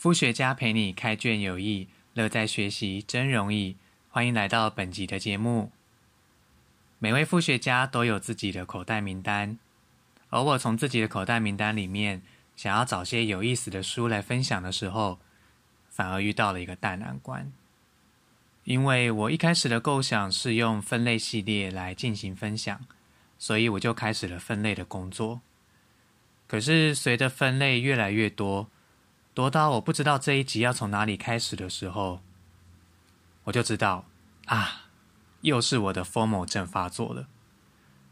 副学家陪你开卷有益，乐在学习真容易。欢迎来到本集的节目。每位副学家都有自己的口袋名单，而我从自己的口袋名单里面想要找些有意思的书来分享的时候，反而遇到了一个大难关。因为我一开始的构想是用分类系列来进行分享，所以我就开始了分类的工作。可是随着分类越来越多，多到我不知道这一集要从哪里开始的时候，我就知道啊，又是我的 formal 症发作了。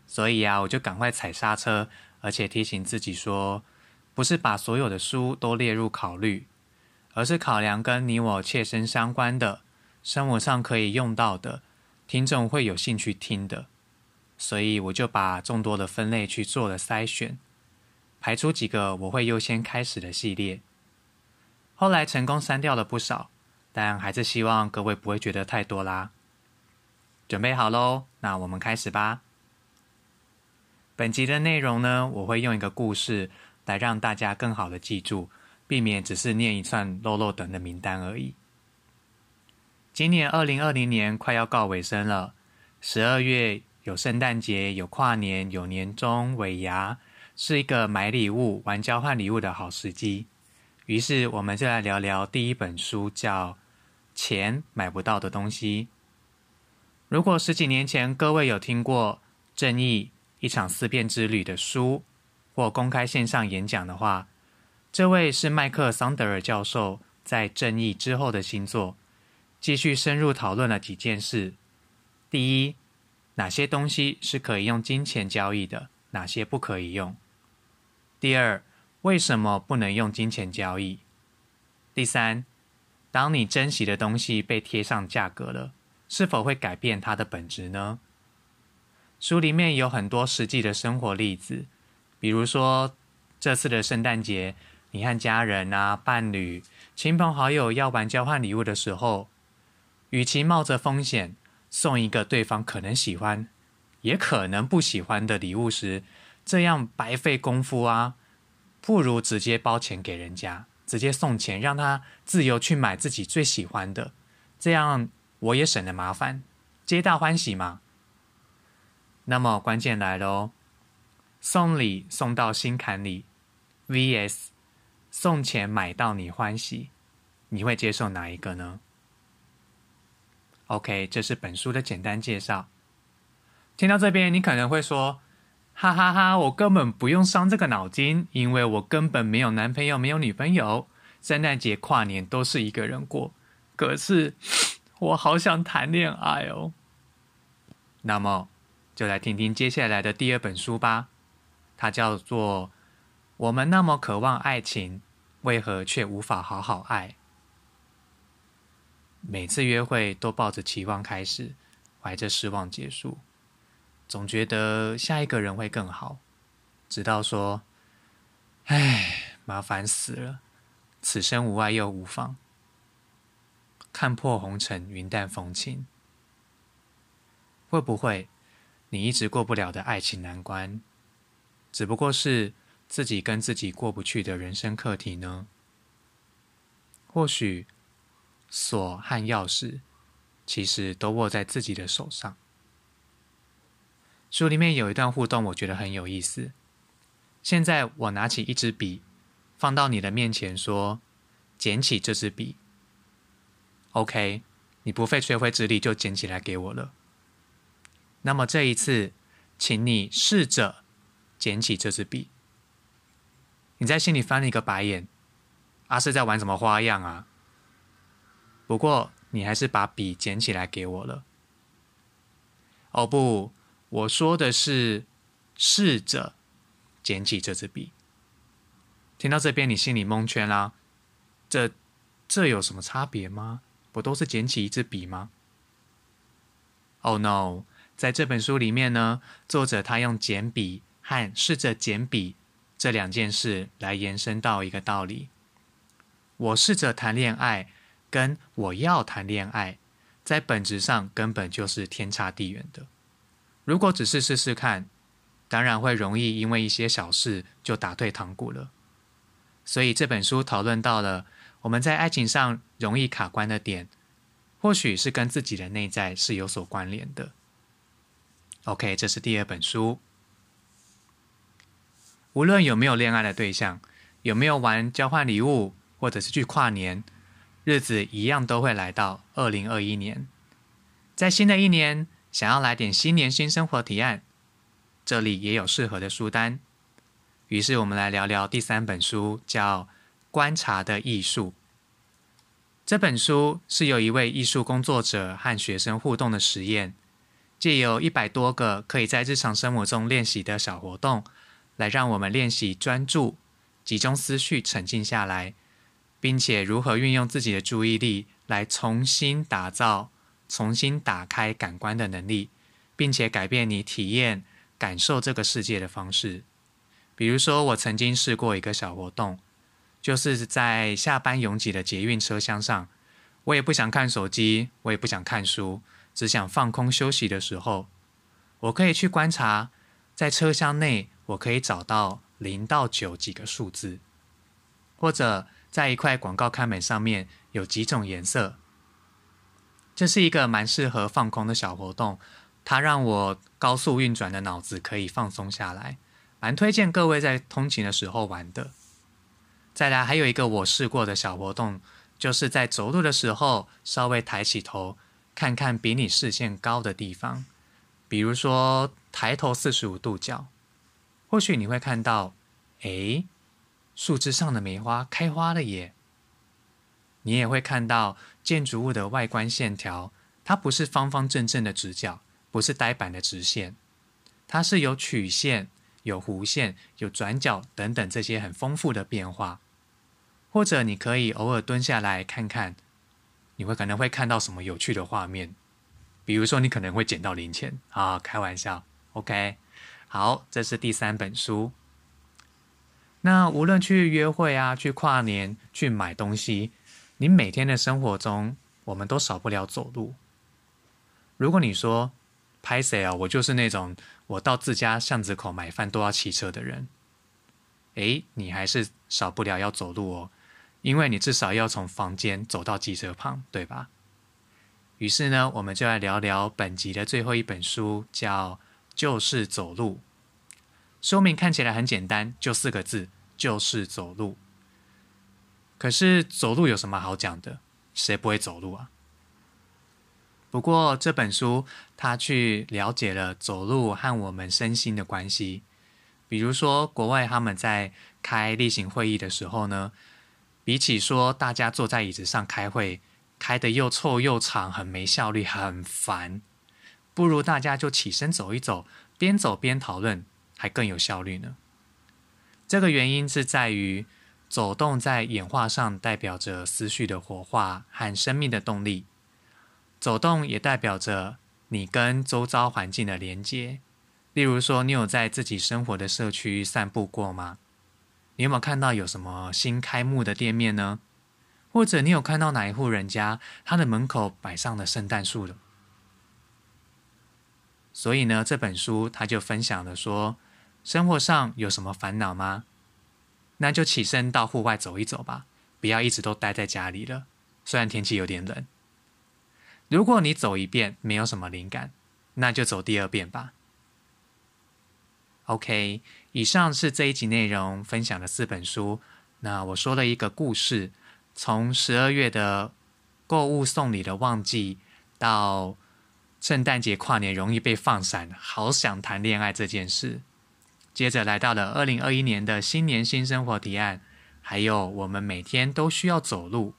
所以啊，我就赶快踩刹车，而且提醒自己说，不是把所有的书都列入考虑，而是考量跟你我切身相关的。生活上可以用到的，听众会有兴趣听的，所以我就把众多的分类去做了筛选，排出几个我会优先开始的系列。后来成功删掉了不少，但还是希望各位不会觉得太多啦。准备好喽，那我们开始吧。本集的内容呢，我会用一个故事来让大家更好的记住，避免只是念一串漏漏等的名单而已。今年二零二零年快要告尾声了，十二月有圣诞节，有跨年，有年终尾牙，是一个买礼物、玩交换礼物的好时机。于是，我们就来聊聊第一本书，叫《钱买不到的东西》。如果十几年前各位有听过《正义：一场思辨之旅》的书，或公开线上演讲的话，这位是麦克桑德尔教授在《正义》之后的新作。继续深入讨论了几件事：第一，哪些东西是可以用金钱交易的，哪些不可以用；第二，为什么不能用金钱交易；第三，当你珍惜的东西被贴上价格了，是否会改变它的本质呢？书里面有很多实际的生活例子，比如说这次的圣诞节，你和家人啊、伴侣、亲朋好友要玩交换礼物的时候。与其冒着风险送一个对方可能喜欢，也可能不喜欢的礼物时，这样白费功夫啊，不如直接包钱给人家，直接送钱，让他自由去买自己最喜欢的，这样我也省了麻烦，皆大欢喜嘛。那么关键来了哦，送礼送到心坎里，vs 送钱买到你欢喜，你会接受哪一个呢？OK，这是本书的简单介绍。听到这边，你可能会说：“哈哈哈，我根本不用伤这个脑筋，因为我根本没有男朋友，没有女朋友，圣诞节、跨年都是一个人过。可是，我好想谈恋爱哦。”那么，就来听听接下来的第二本书吧。它叫做《我们那么渴望爱情，为何却无法好好爱》。每次约会都抱着期望开始，怀着失望结束，总觉得下一个人会更好，直到说：“唉，麻烦死了，此生无爱又无妨，看破红尘，云淡风轻。”会不会你一直过不了的爱情难关，只不过是自己跟自己过不去的人生课题呢？或许。锁和钥匙其实都握在自己的手上。书里面有一段互动，我觉得很有意思。现在我拿起一支笔，放到你的面前，说：“捡起这支笔。” OK，你不费吹灰之力就捡起来给我了。那么这一次，请你试着捡起这支笔。你在心里翻了一个白眼，阿是在玩什么花样啊？不过，你还是把笔捡起来给我了。哦不，我说的是试着捡起这支笔。听到这边，你心里蒙圈啦。这这有什么差别吗？不都是捡起一支笔吗？Oh no！在这本书里面呢，作者他用捡笔和试着捡笔这两件事来延伸到一个道理：我试着谈恋爱。跟我要谈恋爱，在本质上根本就是天差地远的。如果只是试试看，当然会容易因为一些小事就打退堂鼓了。所以这本书讨论到了我们在爱情上容易卡关的点，或许是跟自己的内在是有所关联的。OK，这是第二本书。无论有没有恋爱的对象，有没有玩交换礼物，或者是去跨年，日子一样都会来到二零二一年。在新的一年，想要来点新年新生活提案，这里也有适合的书单。于是我们来聊聊第三本书，叫《观察的艺术》。这本书是由一位艺术工作者和学生互动的实验。借由一百多个可以在日常生活中练习的小活动，来让我们练习专注、集中思绪、沉静下来，并且如何运用自己的注意力来重新打造、重新打开感官的能力，并且改变你体验、感受这个世界的方式。比如说，我曾经试过一个小活动，就是在下班拥挤的捷运车厢上，我也不想看手机，我也不想看书。只想放空休息的时候，我可以去观察，在车厢内，我可以找到零到九几个数字，或者在一块广告看板上面有几种颜色。这是一个蛮适合放空的小活动，它让我高速运转的脑子可以放松下来，蛮推荐各位在通勤的时候玩的。再来，还有一个我试过的小活动，就是在走路的时候稍微抬起头。看看比你视线高的地方，比如说抬头四十五度角，或许你会看到，哎，树枝上的梅花开花了耶。你也会看到建筑物的外观线条，它不是方方正正的直角，不是呆板的直线，它是有曲线、有弧线、有转角等等这些很丰富的变化。或者你可以偶尔蹲下来看看。你会可能会看到什么有趣的画面，比如说你可能会捡到零钱啊，开玩笑，OK，好，这是第三本书。那无论去约会啊，去跨年，去买东西，你每天的生活中，我们都少不了走路。如果你说拍谁啊，我就是那种我到自家巷子口买饭都要骑车的人，诶，你还是少不了要走路哦。因为你至少要从房间走到机车旁，对吧？于是呢，我们就来聊聊本集的最后一本书，叫《就是走路》。说明看起来很简单，就四个字：就是走路。可是走路有什么好讲的？谁不会走路啊？不过这本书它去了解了走路和我们身心的关系。比如说，国外他们在开例行会议的时候呢。比起说大家坐在椅子上开会，开得又臭又长，很没效率，很烦，不如大家就起身走一走，边走边讨论，还更有效率呢。这个原因是在于，走动在演化上代表着思绪的活化和生命的动力，走动也代表着你跟周遭环境的连接。例如说，你有在自己生活的社区散步过吗？你有没有看到有什么新开幕的店面呢？或者你有看到哪一户人家他的门口摆上了圣诞树了？所以呢，这本书他就分享了说，生活上有什么烦恼吗？那就起身到户外走一走吧，不要一直都待在家里了。虽然天气有点冷，如果你走一遍没有什么灵感，那就走第二遍吧。OK，以上是这一集内容分享的四本书。那我说了一个故事，从十二月的购物送礼的旺季，到圣诞节跨年容易被放闪，好想谈恋爱这件事。接着来到了二零二一年的新年新生活提案，还有我们每天都需要走路。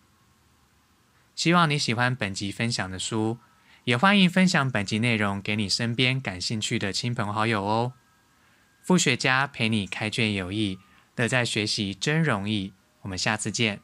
希望你喜欢本集分享的书，也欢迎分享本集内容给你身边感兴趣的亲朋好友哦。副学家陪你开卷有益，乐在学习真容易。我们下次见。